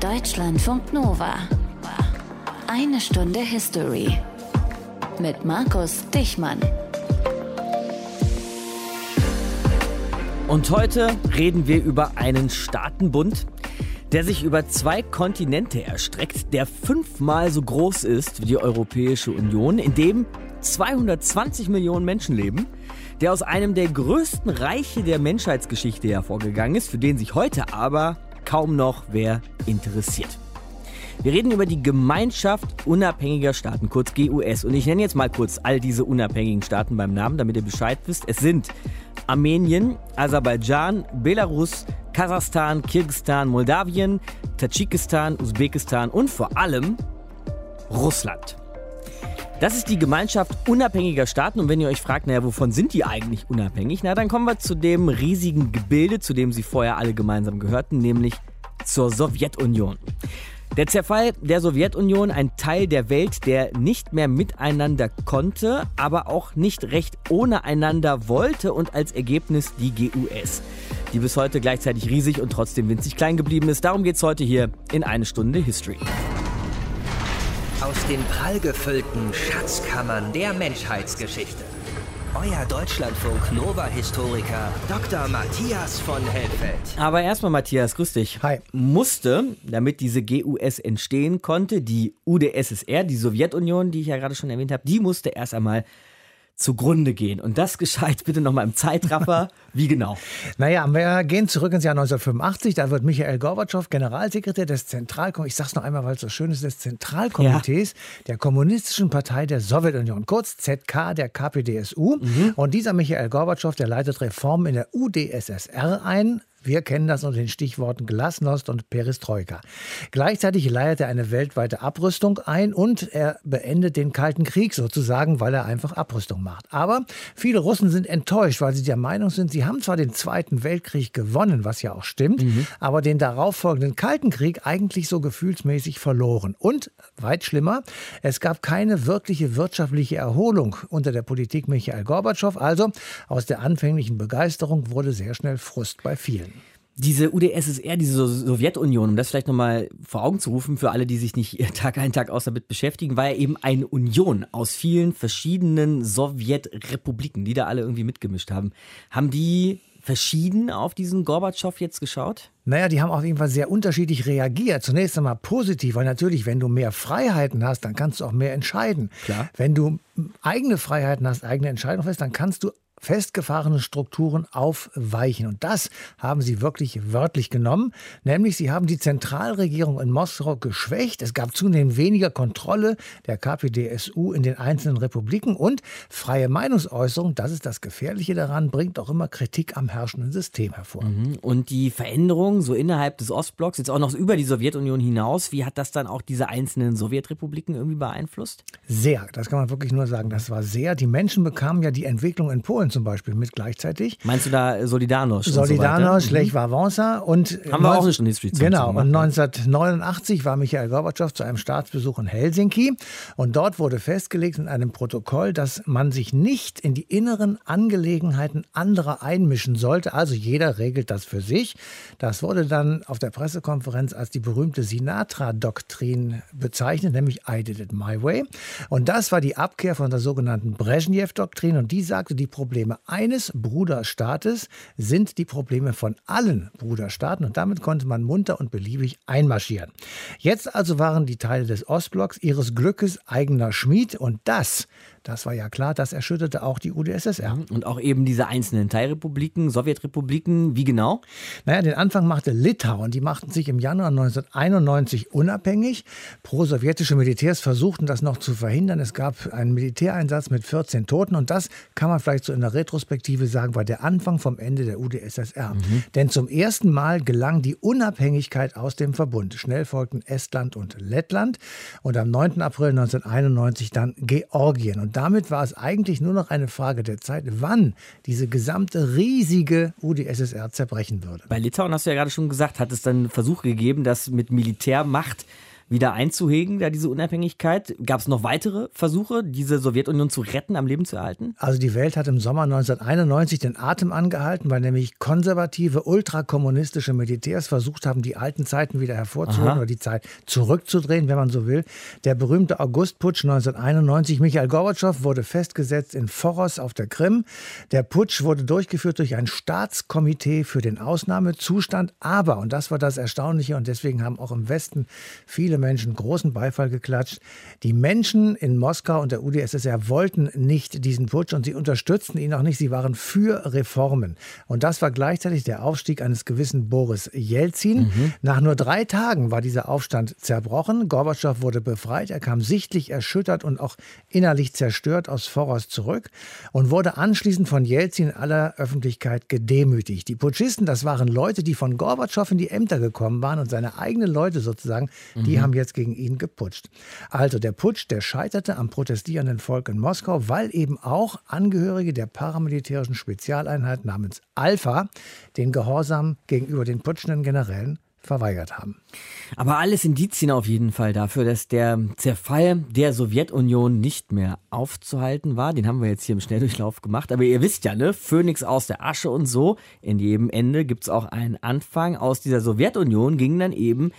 Deutschlandfunk Nova. Eine Stunde History. Mit Markus Dichmann. Und heute reden wir über einen Staatenbund, der sich über zwei Kontinente erstreckt, der fünfmal so groß ist wie die Europäische Union, in dem 220 Millionen Menschen leben, der aus einem der größten Reiche der Menschheitsgeschichte hervorgegangen ist, für den sich heute aber kaum noch wer interessiert. Wir reden über die Gemeinschaft unabhängiger Staaten, kurz GUS. Und ich nenne jetzt mal kurz all diese unabhängigen Staaten beim Namen, damit ihr Bescheid wisst. Es sind Armenien, Aserbaidschan, Belarus, Kasachstan, Kirgisistan, Moldawien, Tadschikistan, Usbekistan und vor allem Russland. Das ist die Gemeinschaft unabhängiger Staaten und wenn ihr euch fragt, naja, wovon sind die eigentlich unabhängig? Na, dann kommen wir zu dem riesigen Gebilde, zu dem sie vorher alle gemeinsam gehörten, nämlich zur Sowjetunion. Der Zerfall der Sowjetunion, ein Teil der Welt, der nicht mehr miteinander konnte, aber auch nicht recht ohne einander wollte und als Ergebnis die GUS, die bis heute gleichzeitig riesig und trotzdem winzig klein geblieben ist. Darum geht es heute hier in eine Stunde History. Aus den prallgefüllten Schatzkammern der Menschheitsgeschichte. Euer Deutschlandfunk Nova-Historiker Dr. Matthias von Helfeld. Aber erstmal, Matthias, grüß dich. Hi. Musste, damit diese GUS entstehen konnte, die UdSSR, die Sowjetunion, die ich ja gerade schon erwähnt habe, die musste erst einmal zugrunde gehen. Und das gescheit bitte nochmal im Zeitraffer. Wie genau? Naja, wir gehen zurück ins Jahr 1985. Da wird Michael Gorbatschow Generalsekretär des Zentralkomitees, ich sag's noch einmal, weil es so schön ist, des Zentralkomitees ja. der Kommunistischen Partei der Sowjetunion, kurz ZK der KPDSU. Mhm. Und dieser Michael Gorbatschow, der leitet Reformen in der UdSSR ein, wir kennen das unter den Stichworten Glasnost und Perestroika. Gleichzeitig leiert er eine weltweite Abrüstung ein und er beendet den Kalten Krieg sozusagen, weil er einfach Abrüstung macht. Aber viele Russen sind enttäuscht, weil sie der Meinung sind, sie haben zwar den Zweiten Weltkrieg gewonnen, was ja auch stimmt, mhm. aber den darauffolgenden Kalten Krieg eigentlich so gefühlsmäßig verloren. Und weit schlimmer, es gab keine wirkliche wirtschaftliche Erholung unter der Politik Michael Gorbatschow. Also aus der anfänglichen Begeisterung wurde sehr schnell Frust bei vielen. Diese UdSSR, diese Sowjetunion, um das vielleicht nochmal vor Augen zu rufen, für alle, die sich nicht Tag ein, Tag aus damit beschäftigen, war ja eben eine Union aus vielen verschiedenen Sowjetrepubliken, die da alle irgendwie mitgemischt haben. Haben die verschieden auf diesen Gorbatschow jetzt geschaut? Naja, die haben auf jeden Fall sehr unterschiedlich reagiert. Zunächst einmal positiv, weil natürlich, wenn du mehr Freiheiten hast, dann kannst du auch mehr entscheiden. Klar. Wenn du eigene Freiheiten hast, eigene Entscheidungen hast, dann kannst du festgefahrene Strukturen aufweichen. Und das haben sie wirklich wörtlich genommen. Nämlich, sie haben die Zentralregierung in Moskau geschwächt. Es gab zunehmend weniger Kontrolle der KPDSU in den einzelnen Republiken und freie Meinungsäußerung, das ist das Gefährliche daran, bringt auch immer Kritik am herrschenden System hervor. Mhm. Und die Veränderung so innerhalb des Ostblocks, jetzt auch noch über die Sowjetunion hinaus, wie hat das dann auch diese einzelnen Sowjetrepubliken irgendwie beeinflusst? Sehr, das kann man wirklich nur sagen. Das war sehr. Die Menschen bekamen ja die Entwicklung in Polen zum Beispiel mit gleichzeitig. Meinst du da Solidarność? Solidarność, so Lech Wałęsa und haben wir auch eine History Genau, und 1989 war Michael Gorbatschow zu einem Staatsbesuch in Helsinki und dort wurde festgelegt in einem Protokoll, dass man sich nicht in die inneren Angelegenheiten anderer einmischen sollte. Also jeder regelt das für sich. Das wurde dann auf der Pressekonferenz als die berühmte Sinatra-Doktrin bezeichnet, nämlich I did it my way. Und das war die Abkehr von der sogenannten Brezhnev-Doktrin und die sagte, die Probleme Probleme eines Bruderstaates sind die Probleme von allen Bruderstaaten und damit konnte man munter und beliebig einmarschieren. Jetzt also waren die Teile des Ostblocks ihres Glückes eigener Schmied und das das war ja klar, das erschütterte auch die UdSSR. Mhm. Und auch eben diese einzelnen Teilrepubliken, Sowjetrepubliken, wie genau? Naja, den Anfang machte Litauen. Die machten sich im Januar 1991 unabhängig. Pro-sowjetische Militärs versuchten das noch zu verhindern. Es gab einen Militäreinsatz mit 14 Toten und das kann man vielleicht so in der Retrospektive sagen, war der Anfang vom Ende der UdSSR. Mhm. Denn zum ersten Mal gelang die Unabhängigkeit aus dem Verbund. Schnell folgten Estland und Lettland und am 9. April 1991 dann Georgien. Und und damit war es eigentlich nur noch eine Frage der Zeit, wann diese gesamte riesige UdSSR zerbrechen würde. Bei Litauen hast du ja gerade schon gesagt, hat es dann Versuche gegeben, das mit Militärmacht wieder einzuhegen, da diese Unabhängigkeit. Gab es noch weitere Versuche, diese Sowjetunion zu retten, am Leben zu erhalten? Also die Welt hat im Sommer 1991 den Atem angehalten, weil nämlich konservative, ultrakommunistische Militärs versucht haben, die alten Zeiten wieder hervorzuholen Aha. oder die Zeit zurückzudrehen, wenn man so will. Der berühmte Augustputsch 1991, Michael Gorbatschow wurde festgesetzt in Foros auf der Krim. Der Putsch wurde durchgeführt durch ein Staatskomitee für den Ausnahmezustand. Aber, und das war das Erstaunliche, und deswegen haben auch im Westen viele Menschen großen Beifall geklatscht, die Menschen in Moskau und der UdSSR wollten nicht diesen Putsch und sie unterstützten ihn auch nicht. Sie waren für Reformen. Und das war gleichzeitig der Aufstieg eines gewissen Boris Jelzin. Mhm. Nach nur drei Tagen war dieser Aufstand zerbrochen. Gorbatschow wurde befreit. Er kam sichtlich erschüttert und auch innerlich zerstört aus Voraus zurück und wurde anschließend von Jelzin in aller Öffentlichkeit gedemütigt. Die Putschisten, das waren Leute, die von Gorbatschow in die Ämter gekommen waren und seine eigenen Leute sozusagen, die mhm. haben jetzt gegen ihn geputscht. Also der Putsch, der scheiterte am protestierenden Volk in Moskau, weil eben auch Angehörige der paramilitärischen Spezialeinheit namens Alpha den Gehorsam gegenüber den putschenden Generälen verweigert haben. Aber alles Indizien auf jeden Fall dafür, dass der Zerfall der Sowjetunion nicht mehr aufzuhalten war. Den haben wir jetzt hier im Schnelldurchlauf gemacht. Aber ihr wisst ja, ne? Phönix aus der Asche und so. In jedem Ende gibt es auch einen Anfang. Aus dieser Sowjetunion ging dann eben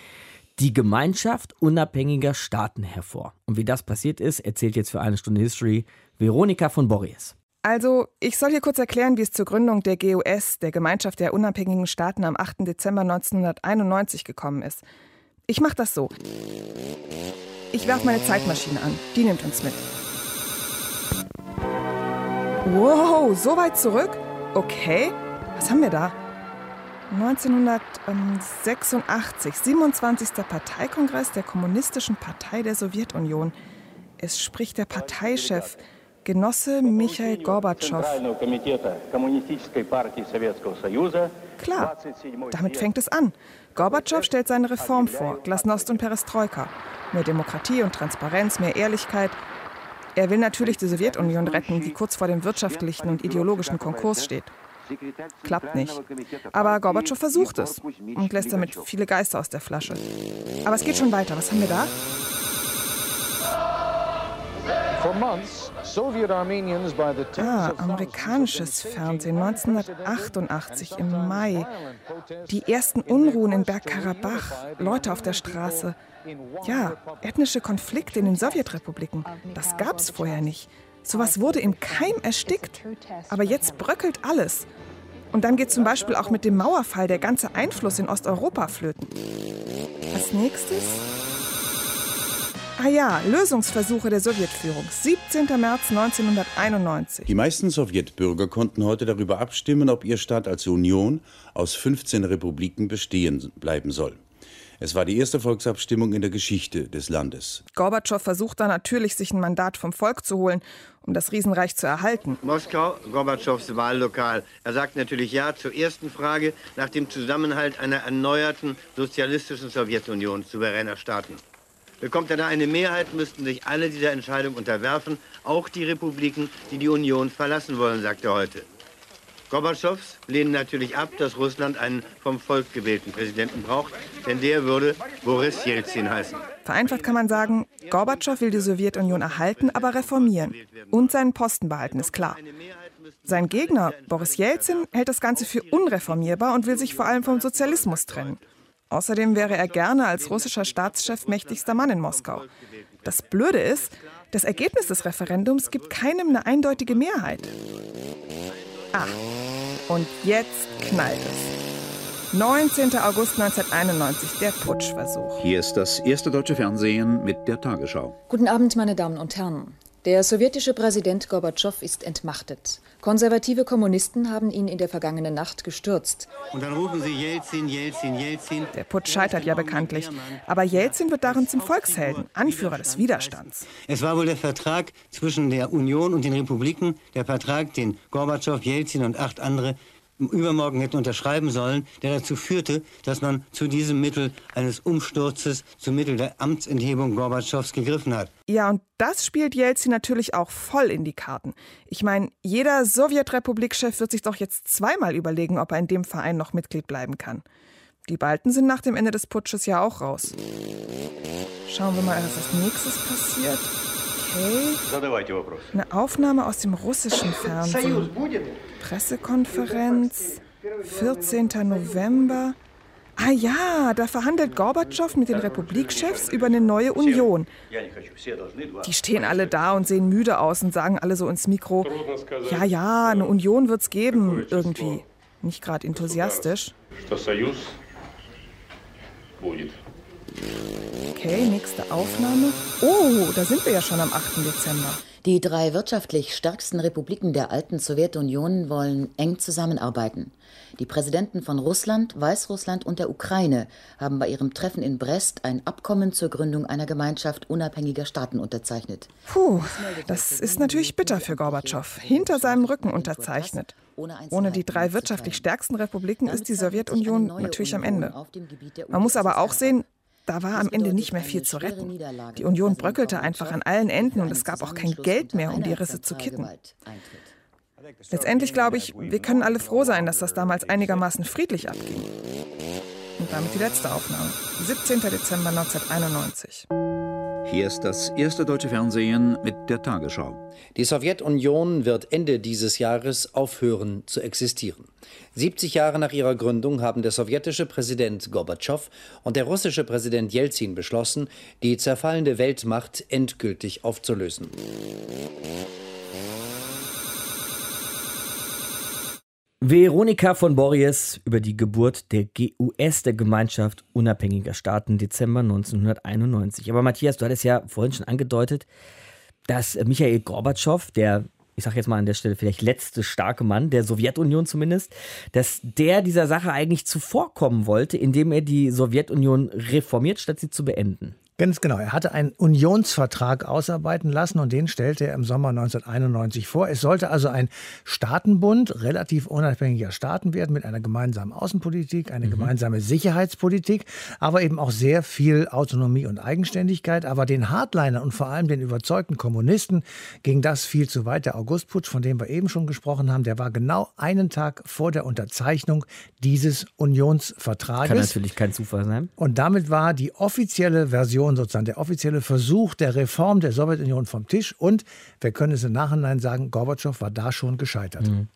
die Gemeinschaft unabhängiger Staaten hervor. Und wie das passiert ist, erzählt jetzt für eine Stunde History Veronika von Borries. Also, ich soll hier kurz erklären, wie es zur Gründung der GUS, der Gemeinschaft der unabhängigen Staaten, am 8. Dezember 1991 gekommen ist. Ich mache das so. Ich werfe meine Zeitmaschine an. Die nimmt uns mit. Wow, so weit zurück? Okay. Was haben wir da? 1986, 27. Parteikongress der Kommunistischen Partei der Sowjetunion. Es spricht der Parteichef. Genosse Michael Gorbatschow. Klar, damit fängt es an. Gorbatschow stellt seine Reform vor, Glasnost und Perestroika. Mehr Demokratie und Transparenz, mehr Ehrlichkeit. Er will natürlich die Sowjetunion retten, die kurz vor dem wirtschaftlichen und ideologischen Konkurs steht. Klappt nicht. Aber Gorbatschow versucht es und lässt damit viele Geister aus der Flasche. Aber es geht schon weiter. Was haben wir da? Ah, amerikanisches Fernsehen 1988 im Mai. Die ersten Unruhen in Bergkarabach, Leute auf der Straße. Ja, ethnische Konflikte in den Sowjetrepubliken. Das gab es vorher nicht. Sowas wurde im Keim erstickt. Aber jetzt bröckelt alles. Und dann geht zum Beispiel auch mit dem Mauerfall der ganze Einfluss in Osteuropa flöten. Als nächstes Ah ja, Lösungsversuche der Sowjetführung. 17. März 1991. Die meisten Sowjetbürger konnten heute darüber abstimmen, ob ihr Staat als Union aus 15 Republiken bestehen bleiben soll. Es war die erste Volksabstimmung in der Geschichte des Landes. Gorbatschow versucht da natürlich, sich ein Mandat vom Volk zu holen, um das Riesenreich zu erhalten. Moskau, Gorbatschows Wahllokal. Er sagt natürlich Ja zur ersten Frage nach dem Zusammenhalt einer erneuerten sozialistischen Sowjetunion souveräner Staaten. Bekommt er da eine Mehrheit, müssten sich alle dieser Entscheidung unterwerfen, auch die Republiken, die die Union verlassen wollen, sagt er heute. Gorbatschows lehnen natürlich ab, dass Russland einen vom Volk gewählten Präsidenten braucht, denn der würde Boris Jelzin heißen. Vereinfacht kann man sagen, Gorbatschow will die Sowjetunion erhalten, aber reformieren. Und seinen Posten behalten, ist klar. Sein Gegner, Boris Jelzin, hält das Ganze für unreformierbar und will sich vor allem vom Sozialismus trennen. Außerdem wäre er gerne als russischer Staatschef mächtigster Mann in Moskau. Das Blöde ist, das Ergebnis des Referendums gibt keinem eine eindeutige Mehrheit. Ah, und jetzt knallt es. 19. August 1991, der Putschversuch. Hier ist das erste deutsche Fernsehen mit der Tagesschau. Guten Abend, meine Damen und Herren. Der sowjetische Präsident Gorbatschow ist entmachtet. Konservative Kommunisten haben ihn in der vergangenen Nacht gestürzt. Und dann rufen sie Jelzin, Jelzin, Jelzin. Der Putsch scheitert ja bekanntlich. Aber Jelzin wird darin zum Volkshelden, Anführer des Widerstands. Es war wohl der Vertrag zwischen der Union und den Republiken, der Vertrag, den Gorbatschow, Jelzin und acht andere übermorgen hätten unterschreiben sollen, der dazu führte, dass man zu diesem Mittel eines Umsturzes, zum Mittel der Amtsenthebung Gorbatschows gegriffen hat. Ja, und das spielt Jelzin natürlich auch voll in die Karten. Ich meine, jeder Sowjetrepublikchef wird sich doch jetzt zweimal überlegen, ob er in dem Verein noch Mitglied bleiben kann. Die Balten sind nach dem Ende des Putsches ja auch raus. Schauen wir mal, was als nächstes passiert. Okay. Eine Aufnahme aus dem russischen Fernsehen. Pressekonferenz, 14. November. Ah ja, da verhandelt Gorbatschow mit den Republikchefs über eine neue Union. Die stehen alle da und sehen müde aus und sagen alle so ins Mikro, ja, ja, eine Union wird's geben, irgendwie. Nicht gerade enthusiastisch. Okay, nächste Aufnahme. Oh, da sind wir ja schon am 8. Dezember. Die drei wirtschaftlich stärksten Republiken der alten Sowjetunion wollen eng zusammenarbeiten. Die Präsidenten von Russland, Weißrussland und der Ukraine haben bei ihrem Treffen in Brest ein Abkommen zur Gründung einer Gemeinschaft unabhängiger Staaten unterzeichnet. Puh, das ist natürlich bitter für Gorbatschow. Hinter seinem Rücken unterzeichnet. Ohne die drei wirtschaftlich stärksten Republiken ist die Sowjetunion natürlich am Ende. Man muss aber auch sehen, da war am Ende nicht mehr viel zu retten. Die Union bröckelte einfach an allen Enden und es gab auch kein Geld mehr, um die Risse zu kitten. Letztendlich glaube ich, wir können alle froh sein, dass das damals einigermaßen friedlich abging. Und damit die letzte Aufnahme. 17. Dezember 1991. Hier ist das erste deutsche Fernsehen mit der Tagesschau. Die Sowjetunion wird Ende dieses Jahres aufhören zu existieren. 70 Jahre nach ihrer Gründung haben der sowjetische Präsident Gorbatschow und der russische Präsident Jelzin beschlossen, die zerfallende Weltmacht endgültig aufzulösen. Veronika von Borries über die Geburt der GUS, der Gemeinschaft unabhängiger Staaten, Dezember 1991. Aber Matthias, du hattest ja vorhin schon angedeutet, dass Michael Gorbatschow, der, ich sage jetzt mal an der Stelle vielleicht letzte starke Mann der Sowjetunion zumindest, dass der dieser Sache eigentlich zuvorkommen wollte, indem er die Sowjetunion reformiert, statt sie zu beenden. Ganz genau. Er hatte einen Unionsvertrag ausarbeiten lassen und den stellte er im Sommer 1991 vor. Es sollte also ein Staatenbund relativ unabhängiger Staaten werden mit einer gemeinsamen Außenpolitik, eine mhm. gemeinsame Sicherheitspolitik, aber eben auch sehr viel Autonomie und Eigenständigkeit. Aber den Hardliner und vor allem den überzeugten Kommunisten ging das viel zu weit. Der Augustputsch, von dem wir eben schon gesprochen haben, der war genau einen Tag vor der Unterzeichnung dieses Unionsvertrages. Kann natürlich kein Zufall sein. Und damit war die offizielle Version Reformation sozusagen, der offizielle Versuch der Reform der Sowjetunion vom Tisch. Und wir können es im Nachhinein sagen, Gorbatschow war da schon gescheitert. Mhm.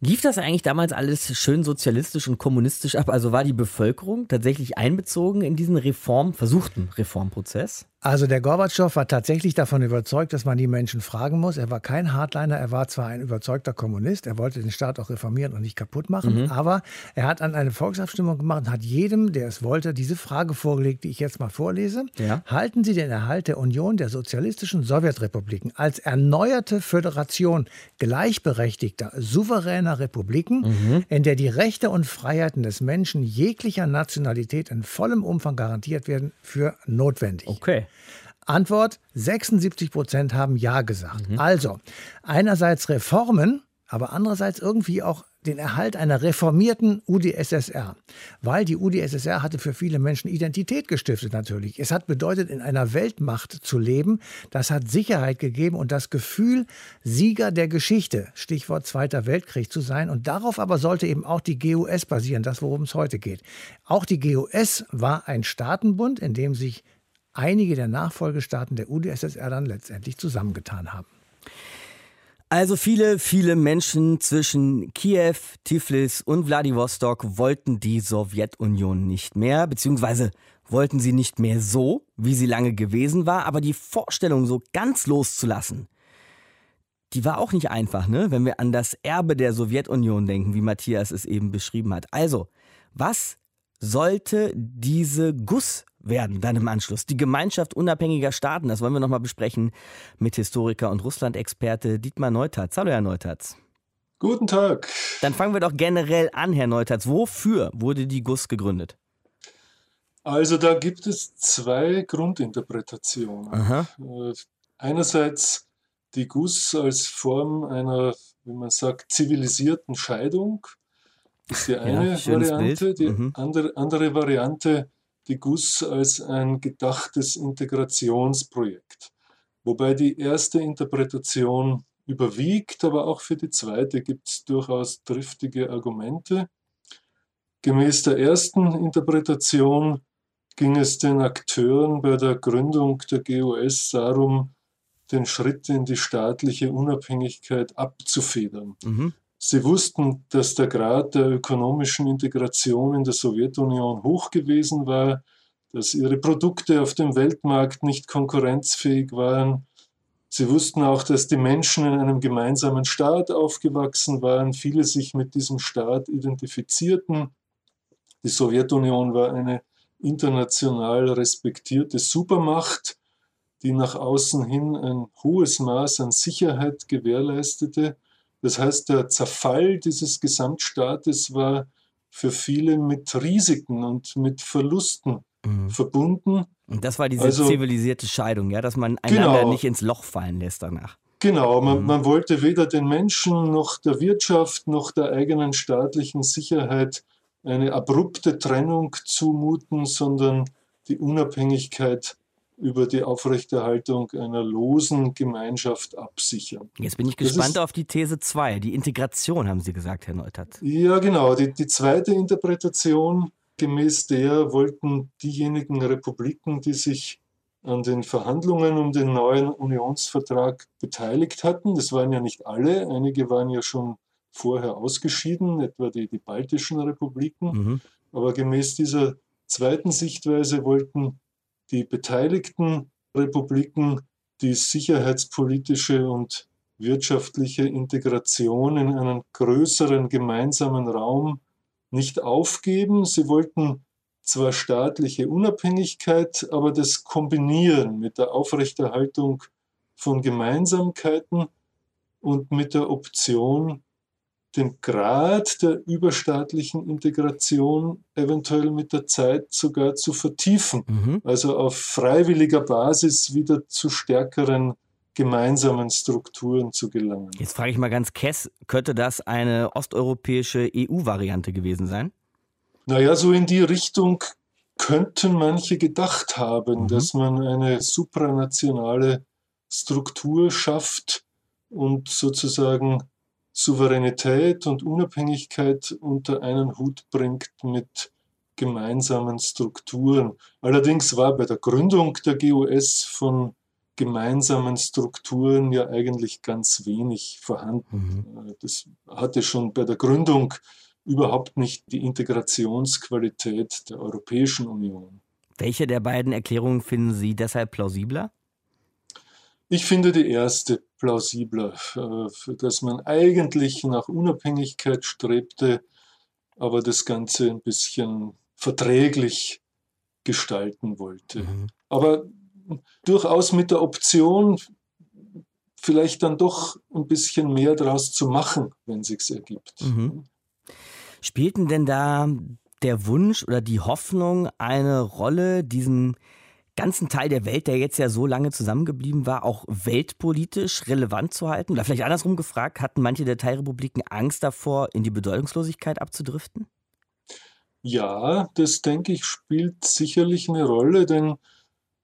Lief das eigentlich damals alles schön sozialistisch und kommunistisch ab? Also war die Bevölkerung tatsächlich einbezogen in diesen Reform, versuchten Reformprozess? Also der Gorbatschow war tatsächlich davon überzeugt, dass man die Menschen fragen muss. Er war kein Hardliner, er war zwar ein überzeugter Kommunist, er wollte den Staat auch reformieren und nicht kaputt machen, mhm. aber er hat an eine Volksabstimmung gemacht und hat jedem, der es wollte, diese Frage vorgelegt, die ich jetzt mal vorlese. Ja. Halten Sie den Erhalt der Union der sozialistischen Sowjetrepubliken als erneuerte Föderation gleichberechtigter, souveräner Republiken, mhm. in der die Rechte und Freiheiten des Menschen jeglicher Nationalität in vollem Umfang garantiert werden, für notwendig? Okay. Antwort: 76 Prozent haben Ja gesagt. Mhm. Also, einerseits Reformen, aber andererseits irgendwie auch den Erhalt einer reformierten UdSSR. Weil die UdSSR hatte für viele Menschen Identität gestiftet natürlich. Es hat bedeutet, in einer Weltmacht zu leben. Das hat Sicherheit gegeben und das Gefühl, Sieger der Geschichte, Stichwort Zweiter Weltkrieg zu sein. Und darauf aber sollte eben auch die GUS basieren, das worum es heute geht. Auch die GUS war ein Staatenbund, in dem sich einige der Nachfolgestaaten der UdSSR dann letztendlich zusammengetan haben. Also viele, viele Menschen zwischen Kiew, Tiflis und Wladiwostok wollten die Sowjetunion nicht mehr, beziehungsweise wollten sie nicht mehr so, wie sie lange gewesen war, aber die Vorstellung, so ganz loszulassen, die war auch nicht einfach, ne? wenn wir an das Erbe der Sowjetunion denken, wie Matthias es eben beschrieben hat. Also, was sollte diese GUS werden dann im Anschluss. Die Gemeinschaft unabhängiger Staaten, das wollen wir nochmal besprechen mit Historiker und Russland-Experte Dietmar Neutatz. Hallo, Herr Neutatz. Guten Tag. Dann fangen wir doch generell an, Herr Neutatz. Wofür wurde die GUS gegründet? Also da gibt es zwei Grundinterpretationen. Aha. Äh, einerseits die GUS als Form einer, wie man sagt, zivilisierten Scheidung. Das ist die eine ja, Variante. Bild. Die mhm. andere, andere Variante die GUS als ein gedachtes Integrationsprojekt. Wobei die erste Interpretation überwiegt, aber auch für die zweite gibt es durchaus triftige Argumente. Gemäß der ersten Interpretation ging es den Akteuren bei der Gründung der GUS darum, den Schritt in die staatliche Unabhängigkeit abzufedern. Mhm. Sie wussten, dass der Grad der ökonomischen Integration in der Sowjetunion hoch gewesen war, dass ihre Produkte auf dem Weltmarkt nicht konkurrenzfähig waren. Sie wussten auch, dass die Menschen in einem gemeinsamen Staat aufgewachsen waren, viele sich mit diesem Staat identifizierten. Die Sowjetunion war eine international respektierte Supermacht, die nach außen hin ein hohes Maß an Sicherheit gewährleistete. Das heißt, der Zerfall dieses Gesamtstaates war für viele mit Risiken und mit Verlusten mhm. verbunden. Und das war diese also, zivilisierte Scheidung, ja, dass man einander genau, nicht ins Loch fallen lässt danach. Genau, man, mhm. man wollte weder den Menschen noch der Wirtschaft noch der eigenen staatlichen Sicherheit eine abrupte Trennung zumuten, sondern die Unabhängigkeit über die Aufrechterhaltung einer losen Gemeinschaft absichern. Jetzt bin ich gespannt auf die These 2, die Integration, haben Sie gesagt, Herr Neutert. Ja, genau. Die, die zweite Interpretation, gemäß der wollten diejenigen Republiken, die sich an den Verhandlungen um den neuen Unionsvertrag beteiligt hatten, das waren ja nicht alle, einige waren ja schon vorher ausgeschieden, etwa die, die baltischen Republiken, mhm. aber gemäß dieser zweiten Sichtweise wollten die beteiligten Republiken die sicherheitspolitische und wirtschaftliche Integration in einen größeren gemeinsamen Raum nicht aufgeben. Sie wollten zwar staatliche Unabhängigkeit, aber das kombinieren mit der Aufrechterhaltung von Gemeinsamkeiten und mit der Option den Grad der überstaatlichen Integration eventuell mit der Zeit sogar zu vertiefen, mhm. also auf freiwilliger Basis wieder zu stärkeren gemeinsamen Strukturen zu gelangen. Jetzt frage ich mal ganz kess, könnte das eine osteuropäische EU-Variante gewesen sein? Naja, so in die Richtung könnten manche gedacht haben, mhm. dass man eine supranationale Struktur schafft und sozusagen Souveränität und Unabhängigkeit unter einen Hut bringt mit gemeinsamen Strukturen. Allerdings war bei der Gründung der GUS von gemeinsamen Strukturen ja eigentlich ganz wenig vorhanden. Mhm. Das hatte schon bei der Gründung überhaupt nicht die Integrationsqualität der Europäischen Union. Welche der beiden Erklärungen finden Sie deshalb plausibler? Ich finde die erste plausibler, äh, dass man eigentlich nach Unabhängigkeit strebte, aber das Ganze ein bisschen verträglich gestalten wollte. Mhm. Aber durchaus mit der Option, vielleicht dann doch ein bisschen mehr daraus zu machen, wenn sich's ergibt. Mhm. Spielten denn da der Wunsch oder die Hoffnung eine Rolle, diesen ganzen Teil der Welt, der jetzt ja so lange zusammengeblieben war, auch weltpolitisch relevant zu halten? Oder vielleicht andersrum gefragt, hatten manche der Teilrepubliken Angst davor, in die Bedeutungslosigkeit abzudriften? Ja, das denke ich, spielt sicherlich eine Rolle, denn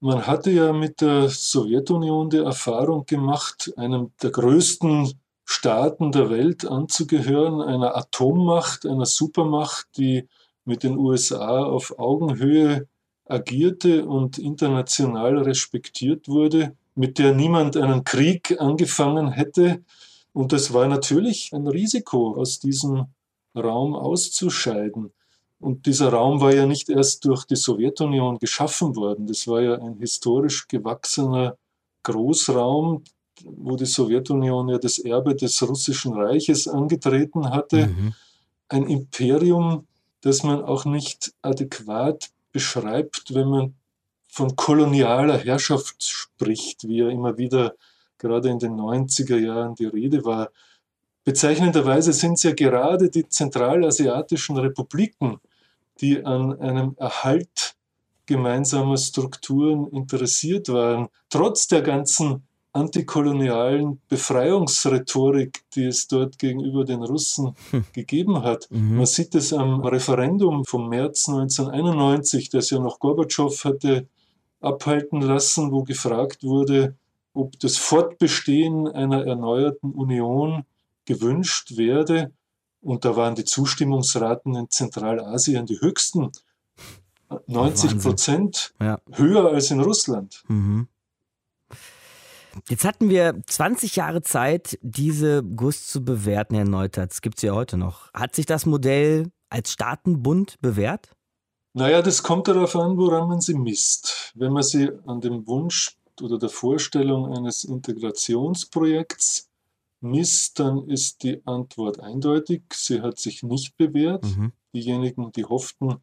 man hatte ja mit der Sowjetunion die Erfahrung gemacht, einem der größten Staaten der Welt anzugehören, einer Atommacht, einer Supermacht, die mit den USA auf Augenhöhe agierte und international respektiert wurde, mit der niemand einen Krieg angefangen hätte. Und das war natürlich ein Risiko, aus diesem Raum auszuscheiden. Und dieser Raum war ja nicht erst durch die Sowjetunion geschaffen worden. Das war ja ein historisch gewachsener Großraum, wo die Sowjetunion ja das Erbe des russischen Reiches angetreten hatte. Mhm. Ein Imperium, das man auch nicht adäquat beschreibt, wenn man von kolonialer Herrschaft spricht, wie ja immer wieder gerade in den 90er Jahren die Rede war. Bezeichnenderweise sind es ja gerade die zentralasiatischen Republiken, die an einem Erhalt gemeinsamer Strukturen interessiert waren, trotz der ganzen antikolonialen Befreiungsrhetorik, die es dort gegenüber den Russen hm. gegeben hat. Mhm. Man sieht es am Referendum vom März 1991, das ja noch Gorbatschow hatte abhalten lassen, wo gefragt wurde, ob das Fortbestehen einer erneuerten Union gewünscht werde. Und da waren die Zustimmungsraten in Zentralasien die höchsten. 90 Prozent ja. höher als in Russland. Mhm. Jetzt hatten wir 20 Jahre Zeit, diese GUS zu bewerten, Herr Neutert. Das gibt es ja heute noch. Hat sich das Modell als Staatenbund bewährt? Naja, das kommt darauf an, woran man sie misst. Wenn man sie an dem Wunsch oder der Vorstellung eines Integrationsprojekts misst, dann ist die Antwort eindeutig. Sie hat sich nicht bewährt. Mhm. Diejenigen, die hofften,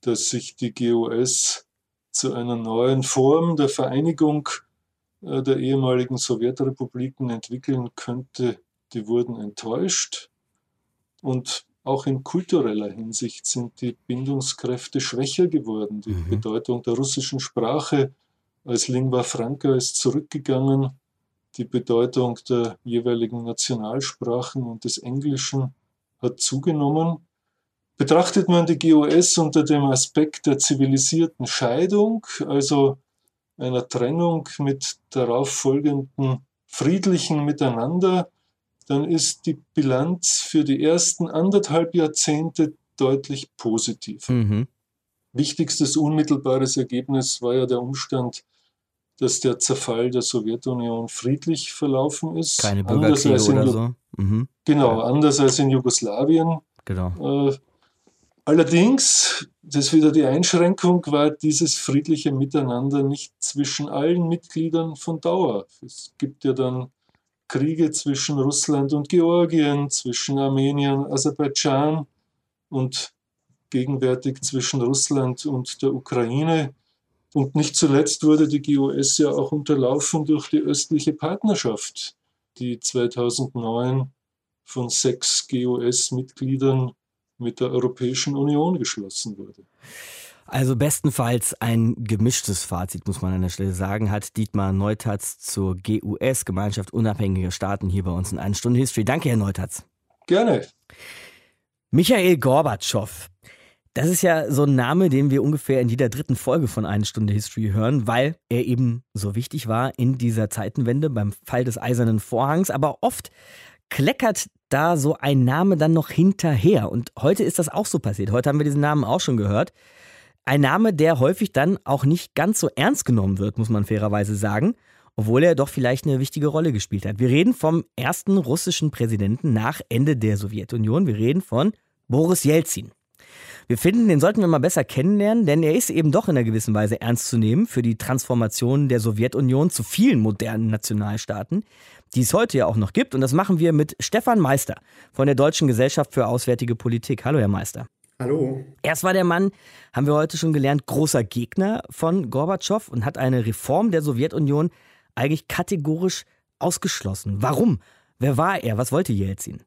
dass sich die GOS zu einer neuen Form der Vereinigung der ehemaligen Sowjetrepubliken entwickeln könnte, die wurden enttäuscht. Und auch in kultureller Hinsicht sind die Bindungskräfte schwächer geworden. Die mhm. Bedeutung der russischen Sprache als Lingua Franca ist zurückgegangen. Die Bedeutung der jeweiligen Nationalsprachen und des Englischen hat zugenommen. Betrachtet man die GOS unter dem Aspekt der zivilisierten Scheidung, also einer Trennung mit darauf folgenden friedlichen Miteinander, dann ist die Bilanz für die ersten anderthalb Jahrzehnte deutlich positiv. Mhm. Wichtigstes unmittelbares Ergebnis war ja der Umstand, dass der Zerfall der Sowjetunion friedlich verlaufen ist. Keine Bürgerkriege oder so. Mhm. Genau, ja. anders als in Jugoslawien. Genau. Äh, allerdings, das ist wieder die Einschränkung, war dieses friedliche Miteinander nicht zwischen allen Mitgliedern von Dauer. Es gibt ja dann Kriege zwischen Russland und Georgien, zwischen Armenien, Aserbaidschan und gegenwärtig zwischen Russland und der Ukraine. Und nicht zuletzt wurde die GOS ja auch unterlaufen durch die östliche Partnerschaft, die 2009 von sechs GOS-Mitgliedern mit der Europäischen Union geschlossen wurde. Also bestenfalls ein gemischtes Fazit, muss man an der Stelle sagen, hat Dietmar Neutatz zur GUS, Gemeinschaft unabhängiger Staaten, hier bei uns in einer Stunde History. Danke, Herr Neutatz. Gerne. Michael Gorbatschow. Das ist ja so ein Name, den wir ungefähr in jeder dritten Folge von Eine Stunde History hören, weil er eben so wichtig war in dieser Zeitenwende beim Fall des Eisernen Vorhangs. Aber oft kleckert da so ein Name dann noch hinterher. Und heute ist das auch so passiert. Heute haben wir diesen Namen auch schon gehört. Ein Name, der häufig dann auch nicht ganz so ernst genommen wird, muss man fairerweise sagen, obwohl er doch vielleicht eine wichtige Rolle gespielt hat. Wir reden vom ersten russischen Präsidenten nach Ende der Sowjetunion. Wir reden von Boris Jelzin. Wir finden, den sollten wir mal besser kennenlernen, denn er ist eben doch in einer gewissen Weise ernst zu nehmen für die Transformation der Sowjetunion zu vielen modernen Nationalstaaten, die es heute ja auch noch gibt. Und das machen wir mit Stefan Meister von der Deutschen Gesellschaft für Auswärtige Politik. Hallo, Herr Meister. Hallo. Erst war der Mann, haben wir heute schon gelernt, großer Gegner von Gorbatschow und hat eine Reform der Sowjetunion eigentlich kategorisch ausgeschlossen. Warum? Wer war er? Was wollte Jelzin?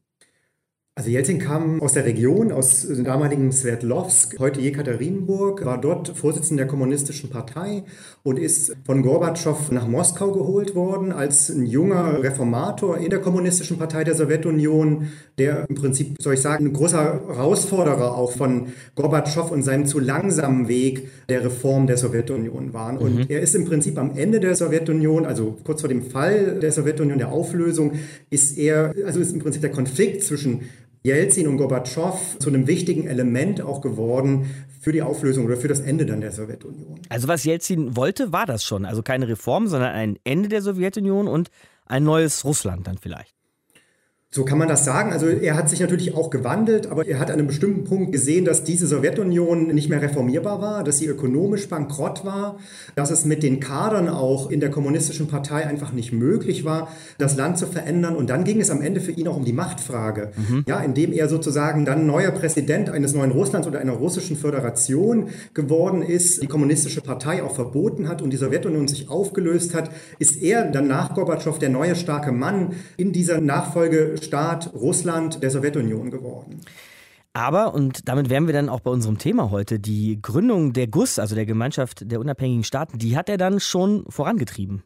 Also Jelzin kam aus der Region, aus dem damaligen Sverdlovsk, heute Jekaterinburg, war dort Vorsitzender der Kommunistischen Partei und ist von Gorbatschow nach Moskau geholt worden als ein junger Reformator in der Kommunistischen Partei der Sowjetunion, der im Prinzip, soll ich sagen, ein großer Herausforderer auch von Gorbatschow und seinem zu langsamen Weg der Reform der Sowjetunion war. Und mhm. er ist im Prinzip am Ende der Sowjetunion, also kurz vor dem Fall der Sowjetunion, der Auflösung, ist er, also ist im Prinzip der Konflikt zwischen Jelzin und Gorbatschow zu einem wichtigen Element auch geworden für die Auflösung oder für das Ende dann der Sowjetunion. Also was Jelzin wollte, war das schon. Also keine Reform, sondern ein Ende der Sowjetunion und ein neues Russland dann vielleicht. So kann man das sagen. Also er hat sich natürlich auch gewandelt, aber er hat an einem bestimmten Punkt gesehen, dass diese Sowjetunion nicht mehr reformierbar war, dass sie ökonomisch bankrott war, dass es mit den Kadern auch in der kommunistischen Partei einfach nicht möglich war, das Land zu verändern. Und dann ging es am Ende für ihn auch um die Machtfrage, mhm. ja, indem er sozusagen dann neuer Präsident eines neuen Russlands oder einer russischen Föderation geworden ist, die kommunistische Partei auch verboten hat und die Sowjetunion sich aufgelöst hat, ist er dann nach Gorbatschow der neue starke Mann in dieser Nachfolge Staat Russland der Sowjetunion geworden. Aber, und damit wären wir dann auch bei unserem Thema heute, die Gründung der GUS, also der Gemeinschaft der unabhängigen Staaten, die hat er dann schon vorangetrieben.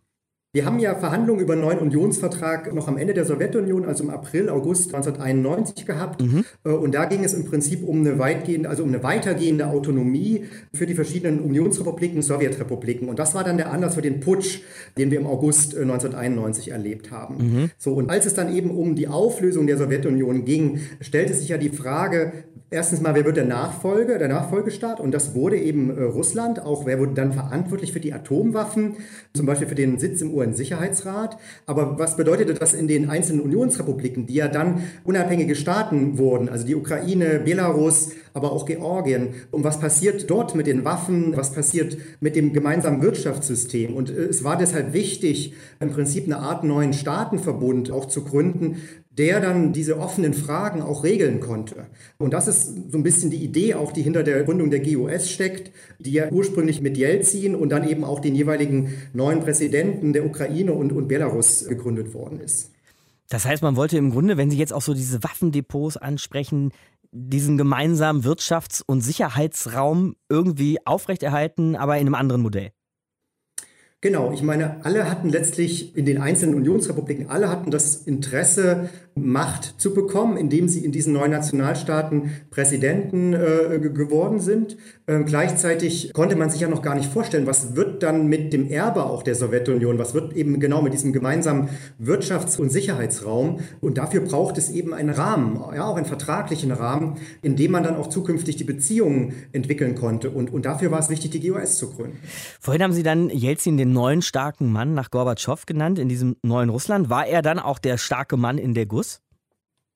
Wir haben ja Verhandlungen über einen neuen Unionsvertrag noch am Ende der Sowjetunion, also im April, August 1991 gehabt. Mhm. Äh, und da ging es im Prinzip um eine weitgehende, also um eine weitergehende Autonomie für die verschiedenen Unionsrepubliken, Sowjetrepubliken. Und das war dann der Anlass für den Putsch, den wir im August 1991 äh, erlebt haben. Mhm. So, und als es dann eben um die Auflösung der Sowjetunion ging, stellte sich ja die Frage, erstens mal, wer wird der Nachfolger, der Nachfolgestaat? Und das wurde eben äh, Russland. Auch wer wurde dann verantwortlich für die Atomwaffen, zum Beispiel für den Sitz im UN-Sicherheitsrat. Aber was bedeutete das in den einzelnen Unionsrepubliken, die ja dann unabhängige Staaten wurden, also die Ukraine, Belarus, aber auch Georgien? Und was passiert dort mit den Waffen? Was passiert mit dem gemeinsamen Wirtschaftssystem? Und äh, es war deshalb wichtig, im Prinzip eine Art neuen Staatenverbund auch zu gründen, der dann diese offenen Fragen auch regeln konnte. Und das ist so ein bisschen die Idee auch, die hinter der Gründung der GUS steckt, die ja ursprünglich mit Jelzin und dann eben auch den jeweiligen neuen Präsidenten der Ukraine und, und Belarus gegründet worden ist. Das heißt, man wollte im Grunde, wenn Sie jetzt auch so diese Waffendepots ansprechen, diesen gemeinsamen Wirtschafts- und Sicherheitsraum irgendwie aufrechterhalten, aber in einem anderen Modell. Genau, ich meine, alle hatten letztlich in den einzelnen Unionsrepubliken, alle hatten das Interesse, Macht zu bekommen, indem sie in diesen neuen Nationalstaaten Präsidenten äh, geworden sind. Ähm, gleichzeitig konnte man sich ja noch gar nicht vorstellen, was wird dann mit dem Erbe auch der Sowjetunion, was wird eben genau mit diesem gemeinsamen Wirtschafts- und Sicherheitsraum. Und dafür braucht es eben einen Rahmen, ja, auch einen vertraglichen Rahmen, in dem man dann auch zukünftig die Beziehungen entwickeln konnte. Und, und dafür war es wichtig, die GOS zu gründen. Vorhin haben Sie dann Jelzin den neuen starken Mann nach Gorbatschow genannt, in diesem neuen Russland. War er dann auch der starke Mann in der GUS?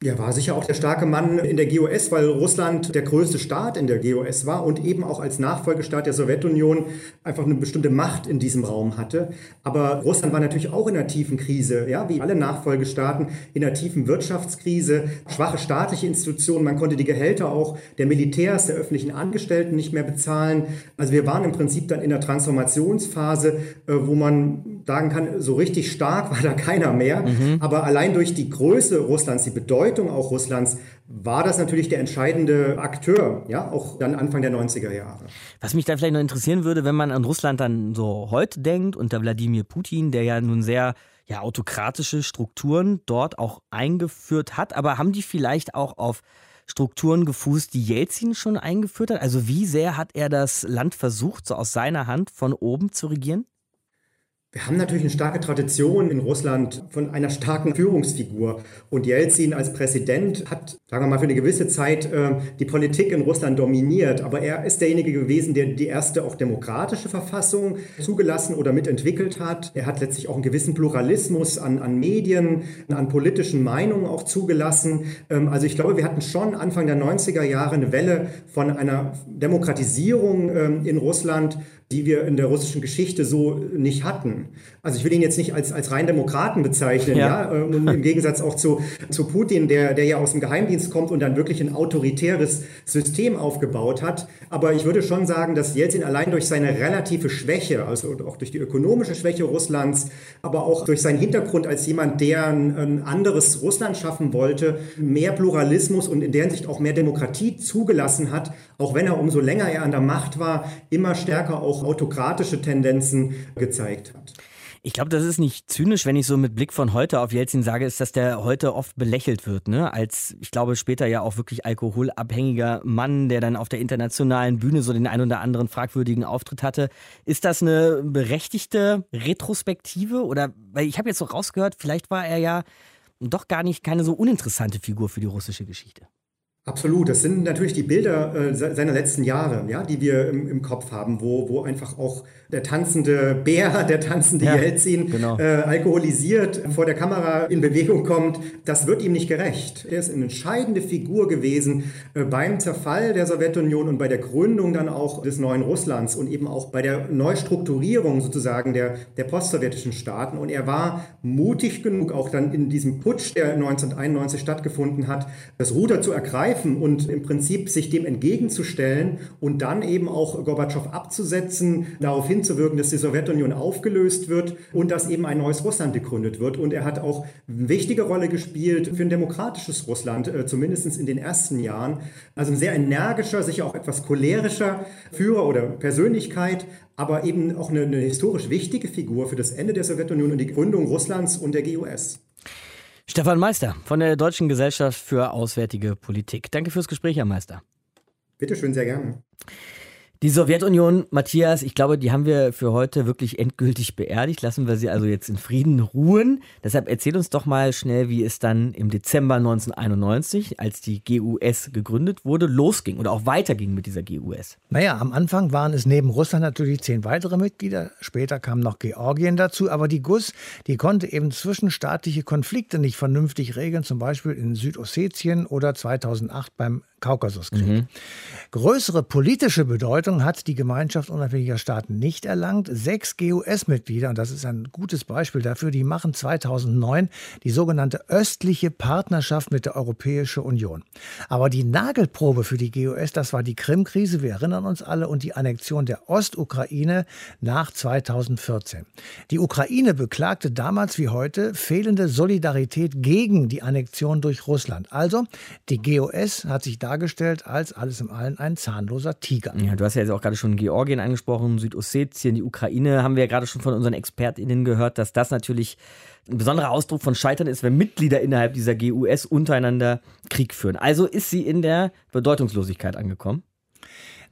Ja, war sicher auch der starke Mann in der GOS, weil Russland der größte Staat in der GOS war und eben auch als Nachfolgestaat der Sowjetunion einfach eine bestimmte Macht in diesem Raum hatte. Aber Russland war natürlich auch in einer tiefen Krise, ja, wie alle Nachfolgestaaten, in einer tiefen Wirtschaftskrise, schwache staatliche Institutionen. Man konnte die Gehälter auch der Militärs, der öffentlichen Angestellten nicht mehr bezahlen. Also wir waren im Prinzip dann in der Transformationsphase, äh, wo man sagen kann, so richtig stark war da keiner mehr. Mhm. Aber allein durch die Größe Russlands, die Bedeutung auch Russlands war das natürlich der entscheidende Akteur, ja, auch dann Anfang der 90er Jahre. Was mich da vielleicht noch interessieren würde, wenn man an Russland dann so heute denkt, unter Wladimir Putin, der ja nun sehr ja, autokratische Strukturen dort auch eingeführt hat, aber haben die vielleicht auch auf Strukturen gefußt, die Jelzin schon eingeführt hat? Also wie sehr hat er das Land versucht, so aus seiner Hand von oben zu regieren? Wir haben natürlich eine starke Tradition in Russland von einer starken Führungsfigur. Und Jelzin als Präsident hat, sagen wir mal, für eine gewisse Zeit äh, die Politik in Russland dominiert. Aber er ist derjenige gewesen, der die erste auch demokratische Verfassung zugelassen oder mitentwickelt hat. Er hat letztlich auch einen gewissen Pluralismus an, an Medien, an politischen Meinungen auch zugelassen. Ähm, also ich glaube, wir hatten schon Anfang der 90er Jahre eine Welle von einer Demokratisierung ähm, in Russland die wir in der russischen Geschichte so nicht hatten. Also ich will ihn jetzt nicht als, als rein Demokraten bezeichnen, ja, ja? Und im Gegensatz auch zu, zu Putin, der, der ja aus dem Geheimdienst kommt und dann wirklich ein autoritäres System aufgebaut hat. Aber ich würde schon sagen, dass Jelzin allein durch seine relative Schwäche, also auch durch die ökonomische Schwäche Russlands, aber auch durch seinen Hintergrund als jemand, der ein, ein anderes Russland schaffen wollte, mehr Pluralismus und in der Hinsicht auch mehr Demokratie zugelassen hat, auch wenn er umso länger er an der Macht war, immer stärker auch autokratische Tendenzen gezeigt hat. Ich glaube, das ist nicht zynisch, wenn ich so mit Blick von heute auf Jelzin sage, ist, dass der heute oft belächelt wird, ne? Als, ich glaube, später ja auch wirklich alkoholabhängiger Mann, der dann auf der internationalen Bühne so den ein oder anderen fragwürdigen Auftritt hatte. Ist das eine berechtigte Retrospektive? Oder, weil ich habe jetzt so rausgehört, vielleicht war er ja doch gar nicht keine so uninteressante Figur für die russische Geschichte. Absolut, das sind natürlich die Bilder äh, seiner letzten Jahre, ja, die wir im, im, Kopf haben, wo, wo einfach auch der tanzende Bär, der tanzende ja, Jelzin genau. äh, alkoholisiert vor der Kamera in Bewegung kommt. Das wird ihm nicht gerecht. Er ist eine entscheidende Figur gewesen äh, beim Zerfall der Sowjetunion und bei der Gründung dann auch des neuen Russlands und eben auch bei der Neustrukturierung sozusagen der, der postsowjetischen Staaten. Und er war mutig genug, auch dann in diesem Putsch, der 1991 stattgefunden hat, das Ruder zu ergreifen begreifen und im Prinzip sich dem entgegenzustellen und dann eben auch Gorbatschow abzusetzen, darauf hinzuwirken, dass die Sowjetunion aufgelöst wird und dass eben ein neues Russland gegründet wird. Und er hat auch eine wichtige Rolle gespielt für ein demokratisches Russland, äh, zumindest in den ersten Jahren. Also ein sehr energischer, sicher auch etwas cholerischer Führer oder Persönlichkeit, aber eben auch eine, eine historisch wichtige Figur für das Ende der Sowjetunion und die Gründung Russlands und der GUS. Stefan Meister von der Deutschen Gesellschaft für Auswärtige Politik. Danke fürs Gespräch, Herr Meister. Bitte schön, sehr gerne. Die Sowjetunion, Matthias, ich glaube, die haben wir für heute wirklich endgültig beerdigt. Lassen wir sie also jetzt in Frieden ruhen. Deshalb erzähl uns doch mal schnell, wie es dann im Dezember 1991, als die GUS gegründet wurde, losging oder auch weiterging mit dieser GUS. Naja, am Anfang waren es neben Russland natürlich zehn weitere Mitglieder. Später kam noch Georgien dazu. Aber die GUS, die konnte eben zwischenstaatliche Konflikte nicht vernünftig regeln, zum Beispiel in Südossetien oder 2008 beim Kaukasuskrieg. Mhm. Größere politische Bedeutung hat die Gemeinschaft unabhängiger Staaten nicht erlangt. Sechs GUS-Mitglieder, und das ist ein gutes Beispiel dafür, die machen 2009 die sogenannte östliche Partnerschaft mit der Europäischen Union. Aber die Nagelprobe für die GUS, das war die Krim-Krise, wir erinnern uns alle, und die Annexion der Ostukraine nach 2014. Die Ukraine beklagte damals wie heute fehlende Solidarität gegen die Annexion durch Russland. Also, die GUS hat sich da dargestellt als alles im Allen ein zahnloser Tiger. Ja, du hast ja jetzt auch gerade schon Georgien angesprochen, Südossetien, die Ukraine, haben wir ja gerade schon von unseren ExpertInnen gehört, dass das natürlich ein besonderer Ausdruck von Scheitern ist, wenn Mitglieder innerhalb dieser GUS untereinander Krieg führen. Also ist sie in der Bedeutungslosigkeit angekommen?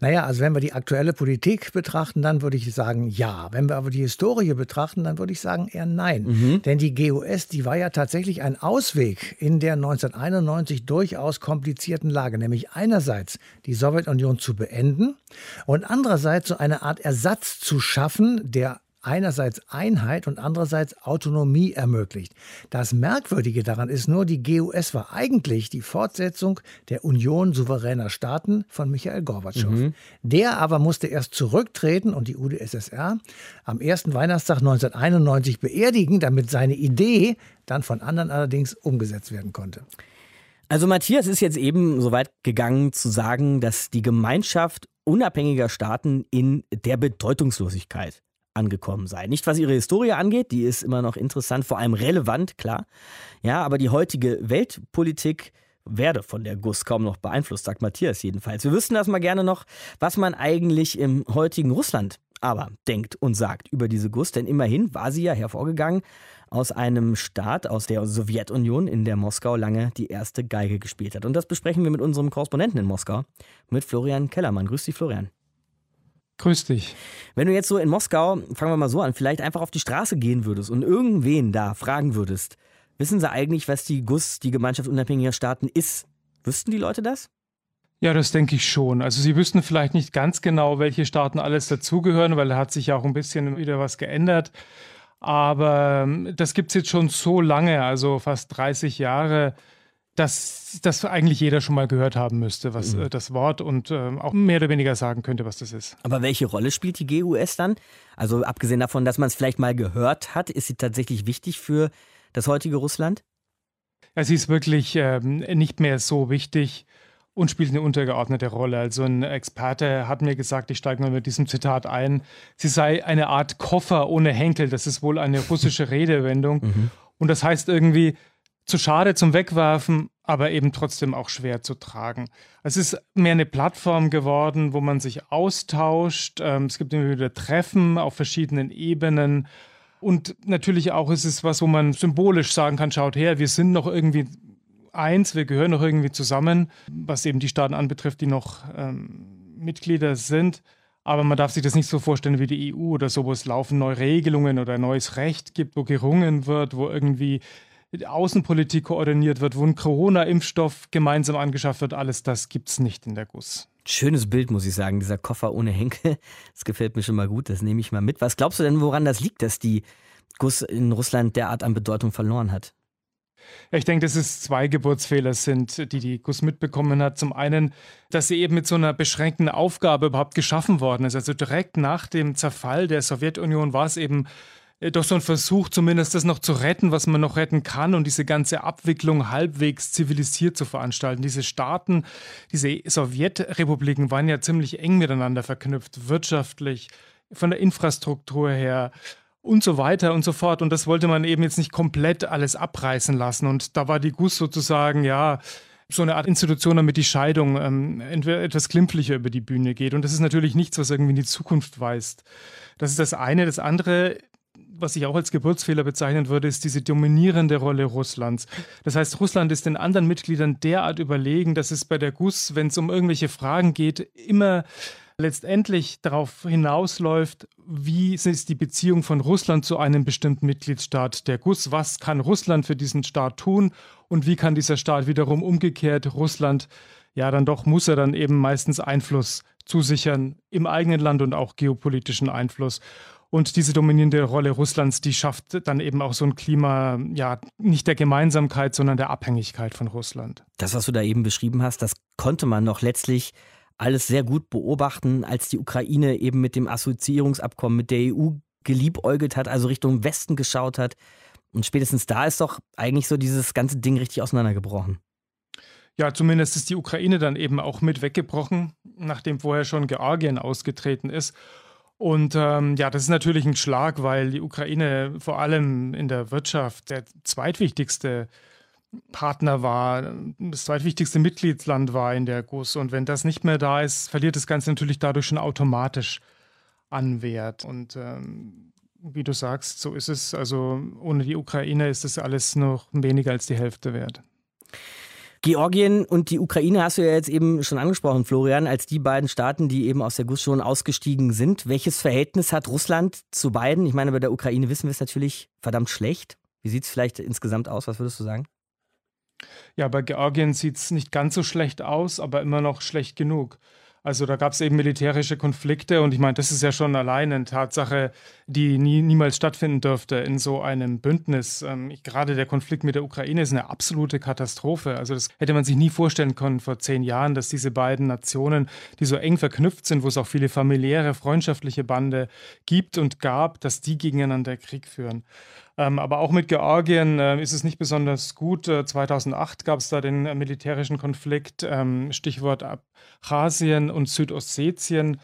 Naja, also wenn wir die aktuelle Politik betrachten, dann würde ich sagen ja. Wenn wir aber die Historie betrachten, dann würde ich sagen eher nein. Mhm. Denn die GUS, die war ja tatsächlich ein Ausweg in der 1991 durchaus komplizierten Lage, nämlich einerseits die Sowjetunion zu beenden und andererseits so eine Art Ersatz zu schaffen, der einerseits Einheit und andererseits Autonomie ermöglicht. Das Merkwürdige daran ist nur, die GUS war eigentlich die Fortsetzung der Union souveräner Staaten von Michael Gorbatschow. Mhm. Der aber musste erst zurücktreten und die UdSSR am ersten Weihnachtstag 1991 beerdigen, damit seine Idee dann von anderen allerdings umgesetzt werden konnte. Also Matthias ist jetzt eben so weit gegangen zu sagen, dass die Gemeinschaft unabhängiger Staaten in der Bedeutungslosigkeit angekommen sei. Nicht was ihre Historie angeht, die ist immer noch interessant, vor allem relevant, klar. Ja, aber die heutige Weltpolitik werde von der GUS kaum noch beeinflusst, sagt Matthias jedenfalls. Wir wüssten das mal gerne noch, was man eigentlich im heutigen Russland aber denkt und sagt über diese GUS, denn immerhin war sie ja hervorgegangen aus einem Staat, aus der Sowjetunion, in der Moskau lange die erste Geige gespielt hat. Und das besprechen wir mit unserem Korrespondenten in Moskau, mit Florian Kellermann. Grüß dich, Florian. Grüß dich. Wenn du jetzt so in Moskau, fangen wir mal so an, vielleicht einfach auf die Straße gehen würdest und irgendwen da fragen würdest, wissen sie eigentlich, was die GUS, die Gemeinschaft unabhängiger Staaten, ist? Wüssten die Leute das? Ja, das denke ich schon. Also sie wüssten vielleicht nicht ganz genau, welche Staaten alles dazugehören, weil da hat sich ja auch ein bisschen wieder was geändert. Aber ähm, das gibt es jetzt schon so lange, also fast 30 Jahre dass das eigentlich jeder schon mal gehört haben müsste, was mhm. äh, das Wort und äh, auch mehr oder weniger sagen könnte, was das ist. Aber welche Rolle spielt die GUS dann? Also abgesehen davon, dass man es vielleicht mal gehört hat, ist sie tatsächlich wichtig für das heutige Russland? Ja, sie ist wirklich ähm, nicht mehr so wichtig und spielt eine untergeordnete Rolle. Also ein Experte hat mir gesagt, ich steige mal mit diesem Zitat ein, sie sei eine Art Koffer ohne Henkel. Das ist wohl eine russische Redewendung. Mhm. Und das heißt irgendwie, zu schade zum Wegwerfen, aber eben trotzdem auch schwer zu tragen. Es ist mehr eine Plattform geworden, wo man sich austauscht. Ähm, es gibt immer wieder Treffen auf verschiedenen Ebenen. Und natürlich auch ist es was, wo man symbolisch sagen kann, schaut her, wir sind noch irgendwie eins, wir gehören noch irgendwie zusammen, was eben die Staaten anbetrifft, die noch ähm, Mitglieder sind. Aber man darf sich das nicht so vorstellen wie die EU oder so, wo es laufen neue Regelungen oder neues Recht gibt, wo gerungen wird, wo irgendwie Außenpolitik koordiniert wird, wo ein Corona-Impfstoff gemeinsam angeschafft wird, alles das gibt es nicht in der GUS. Schönes Bild, muss ich sagen, dieser Koffer ohne Henkel. Das gefällt mir schon mal gut, das nehme ich mal mit. Was glaubst du denn, woran das liegt, dass die GUS in Russland derart an Bedeutung verloren hat? Ich denke, dass es zwei Geburtsfehler sind, die die GUS mitbekommen hat. Zum einen, dass sie eben mit so einer beschränkten Aufgabe überhaupt geschaffen worden ist. Also direkt nach dem Zerfall der Sowjetunion war es eben doch so ein Versuch, zumindest das noch zu retten, was man noch retten kann und diese ganze Abwicklung halbwegs zivilisiert zu veranstalten. Diese Staaten, diese Sowjetrepubliken waren ja ziemlich eng miteinander verknüpft, wirtschaftlich, von der Infrastruktur her und so weiter und so fort. Und das wollte man eben jetzt nicht komplett alles abreißen lassen. Und da war die GUS sozusagen, ja, so eine Art Institution, damit die Scheidung ähm, entweder etwas glimpflicher über die Bühne geht. Und das ist natürlich nichts, was irgendwie in die Zukunft weist. Das ist das eine. Das andere was ich auch als Geburtsfehler bezeichnen würde, ist diese dominierende Rolle Russlands. Das heißt, Russland ist den anderen Mitgliedern derart überlegen, dass es bei der GUS, wenn es um irgendwelche Fragen geht, immer letztendlich darauf hinausläuft, wie ist die Beziehung von Russland zu einem bestimmten Mitgliedstaat der GUS, was kann Russland für diesen Staat tun und wie kann dieser Staat wiederum umgekehrt Russland, ja dann doch muss er dann eben meistens Einfluss zusichern im eigenen Land und auch geopolitischen Einfluss. Und diese dominierende Rolle Russlands, die schafft dann eben auch so ein Klima, ja, nicht der Gemeinsamkeit, sondern der Abhängigkeit von Russland. Das, was du da eben beschrieben hast, das konnte man noch letztlich alles sehr gut beobachten, als die Ukraine eben mit dem Assoziierungsabkommen mit der EU geliebäugelt hat, also Richtung Westen geschaut hat. Und spätestens da ist doch eigentlich so dieses ganze Ding richtig auseinandergebrochen. Ja, zumindest ist die Ukraine dann eben auch mit weggebrochen, nachdem vorher schon Georgien ausgetreten ist. Und ähm, ja, das ist natürlich ein Schlag, weil die Ukraine vor allem in der Wirtschaft der zweitwichtigste Partner war, das zweitwichtigste Mitgliedsland war in der GUS. Und wenn das nicht mehr da ist, verliert das Ganze natürlich dadurch schon automatisch an Wert. Und ähm, wie du sagst, so ist es. Also ohne die Ukraine ist das alles noch weniger als die Hälfte wert. Georgien und die Ukraine hast du ja jetzt eben schon angesprochen, Florian, als die beiden Staaten, die eben aus der GUS schon ausgestiegen sind. Welches Verhältnis hat Russland zu beiden? Ich meine, bei der Ukraine wissen wir es natürlich verdammt schlecht. Wie sieht es vielleicht insgesamt aus? Was würdest du sagen? Ja, bei Georgien sieht es nicht ganz so schlecht aus, aber immer noch schlecht genug. Also da gab es eben militärische Konflikte und ich meine, das ist ja schon allein eine Tatsache, die nie, niemals stattfinden dürfte in so einem Bündnis. Ähm, gerade der Konflikt mit der Ukraine ist eine absolute Katastrophe. Also das hätte man sich nie vorstellen können vor zehn Jahren, dass diese beiden Nationen, die so eng verknüpft sind, wo es auch viele familiäre, freundschaftliche Bande gibt und gab, dass die gegeneinander Krieg führen. Ähm, aber auch mit Georgien äh, ist es nicht besonders gut. Äh, 2008 gab es da den äh, militärischen Konflikt, ähm, Stichwort Abchasien und Südossetien.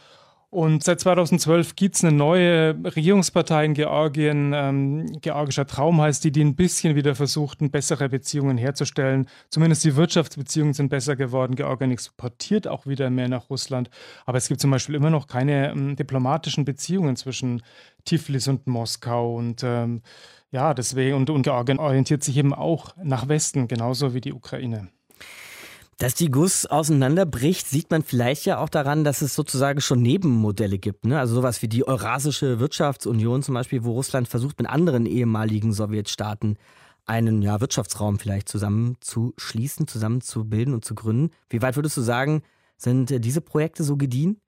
Und seit 2012 gibt es eine neue Regierungspartei in Georgien. Ähm, Georgischer Traum heißt die, die ein bisschen wieder versuchten, bessere Beziehungen herzustellen. Zumindest die Wirtschaftsbeziehungen sind besser geworden. Georgien exportiert auch wieder mehr nach Russland. Aber es gibt zum Beispiel immer noch keine ähm, diplomatischen Beziehungen zwischen Tiflis und Moskau. Und ähm, ja, deswegen, und, und Georgien orientiert sich eben auch nach Westen, genauso wie die Ukraine. Dass die GUS auseinanderbricht, sieht man vielleicht ja auch daran, dass es sozusagen schon Nebenmodelle gibt. Ne? Also sowas wie die Eurasische Wirtschaftsunion zum Beispiel, wo Russland versucht, mit anderen ehemaligen Sowjetstaaten einen ja, Wirtschaftsraum vielleicht zusammenzuschließen, zusammenzubilden und zu gründen. Wie weit würdest du sagen, sind diese Projekte so gediehen?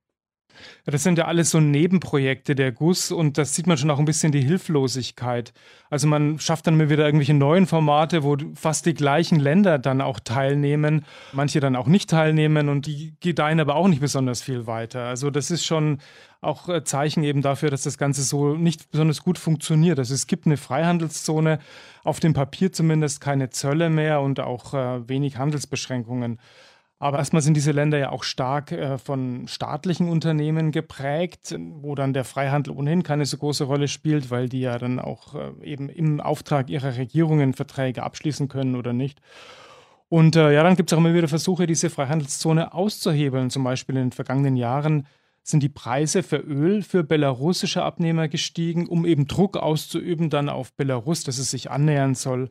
Das sind ja alles so Nebenprojekte der GUS und das sieht man schon auch ein bisschen die Hilflosigkeit. Also man schafft dann wieder irgendwelche neuen Formate, wo fast die gleichen Länder dann auch teilnehmen, manche dann auch nicht teilnehmen und die gedeihen aber auch nicht besonders viel weiter. Also das ist schon auch Zeichen eben dafür, dass das Ganze so nicht besonders gut funktioniert. Also es gibt eine Freihandelszone, auf dem Papier zumindest keine Zölle mehr und auch äh, wenig Handelsbeschränkungen. Aber erstmal sind diese Länder ja auch stark äh, von staatlichen Unternehmen geprägt, wo dann der Freihandel ohnehin keine so große Rolle spielt, weil die ja dann auch äh, eben im Auftrag ihrer Regierungen Verträge abschließen können oder nicht. Und äh, ja, dann gibt es auch immer wieder Versuche, diese Freihandelszone auszuhebeln. Zum Beispiel in den vergangenen Jahren sind die Preise für Öl für belarussische Abnehmer gestiegen, um eben Druck auszuüben dann auf Belarus, dass es sich annähern soll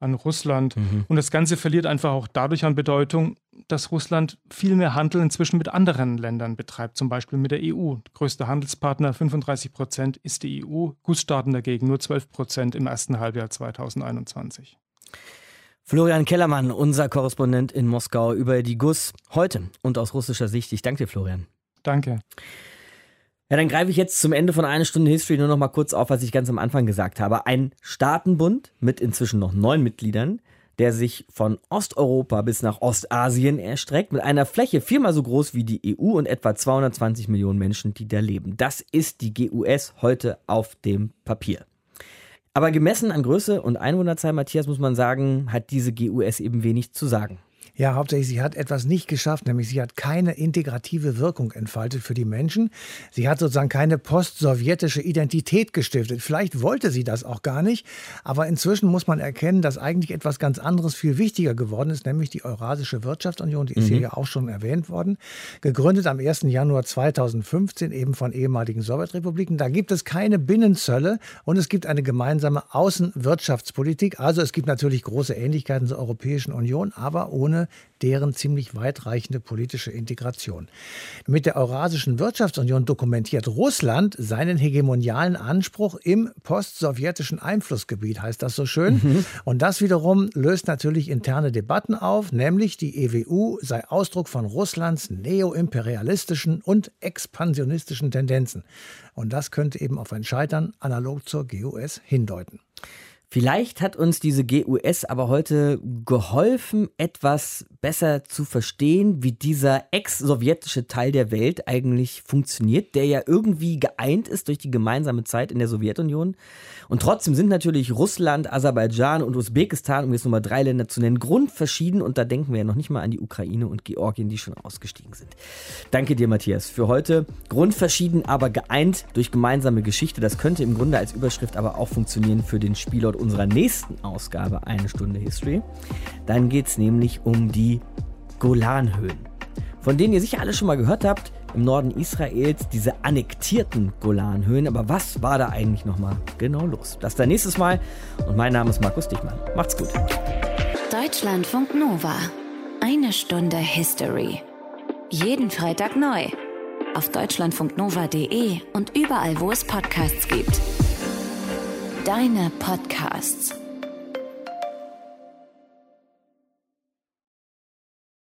an Russland. Mhm. Und das Ganze verliert einfach auch dadurch an Bedeutung, dass Russland viel mehr Handel inzwischen mit anderen Ländern betreibt, zum Beispiel mit der EU. Größter Handelspartner 35 Prozent ist die EU, Gussstaaten dagegen nur 12 Prozent im ersten Halbjahr 2021. Florian Kellermann, unser Korrespondent in Moskau über die GUS heute und aus russischer Sicht. Ich danke dir, Florian. Danke. Ja, dann greife ich jetzt zum Ende von einer Stunde History nur noch mal kurz auf, was ich ganz am Anfang gesagt habe. Ein Staatenbund mit inzwischen noch neun Mitgliedern, der sich von Osteuropa bis nach Ostasien erstreckt, mit einer Fläche viermal so groß wie die EU und etwa 220 Millionen Menschen, die da leben. Das ist die GUS heute auf dem Papier. Aber gemessen an Größe und Einwohnerzahl, Matthias, muss man sagen, hat diese GUS eben wenig zu sagen. Ja, hauptsächlich, sie hat etwas nicht geschafft, nämlich sie hat keine integrative Wirkung entfaltet für die Menschen. Sie hat sozusagen keine postsowjetische Identität gestiftet. Vielleicht wollte sie das auch gar nicht, aber inzwischen muss man erkennen, dass eigentlich etwas ganz anderes viel wichtiger geworden ist, nämlich die Eurasische Wirtschaftsunion, die ist mhm. hier ja auch schon erwähnt worden, gegründet am 1. Januar 2015 eben von ehemaligen Sowjetrepubliken. Da gibt es keine Binnenzölle und es gibt eine gemeinsame Außenwirtschaftspolitik. Also es gibt natürlich große Ähnlichkeiten zur Europäischen Union, aber ohne deren ziemlich weitreichende politische Integration. Mit der Eurasischen Wirtschaftsunion dokumentiert Russland seinen hegemonialen Anspruch im postsowjetischen Einflussgebiet, heißt das so schön. Mhm. Und das wiederum löst natürlich interne Debatten auf, nämlich die EWU sei Ausdruck von Russlands neoimperialistischen und expansionistischen Tendenzen. Und das könnte eben auf ein Scheitern analog zur GUS hindeuten. Vielleicht hat uns diese GUS aber heute geholfen, etwas besser zu verstehen, wie dieser ex-sowjetische Teil der Welt eigentlich funktioniert, der ja irgendwie geeint ist durch die gemeinsame Zeit in der Sowjetunion. Und trotzdem sind natürlich Russland, Aserbaidschan und Usbekistan, um jetzt nur mal drei Länder zu nennen, grundverschieden. Und da denken wir ja noch nicht mal an die Ukraine und Georgien, die schon ausgestiegen sind. Danke dir, Matthias, für heute. Grundverschieden, aber geeint durch gemeinsame Geschichte. Das könnte im Grunde als Überschrift aber auch funktionieren für den Spielort unserer nächsten Ausgabe Eine Stunde History. Dann geht es nämlich um die Golanhöhen, von denen ihr sicher alle schon mal gehört habt. Im Norden Israels diese annektierten Golanhöhen. Aber was war da eigentlich nochmal genau los? Das dann nächstes Mal. Und mein Name ist Markus Dichmann. Macht's gut. Deutschlandfunk Nova. Eine Stunde History. Jeden Freitag neu. Auf deutschlandfunknova.de und überall, wo es Podcasts gibt. Deine Podcasts.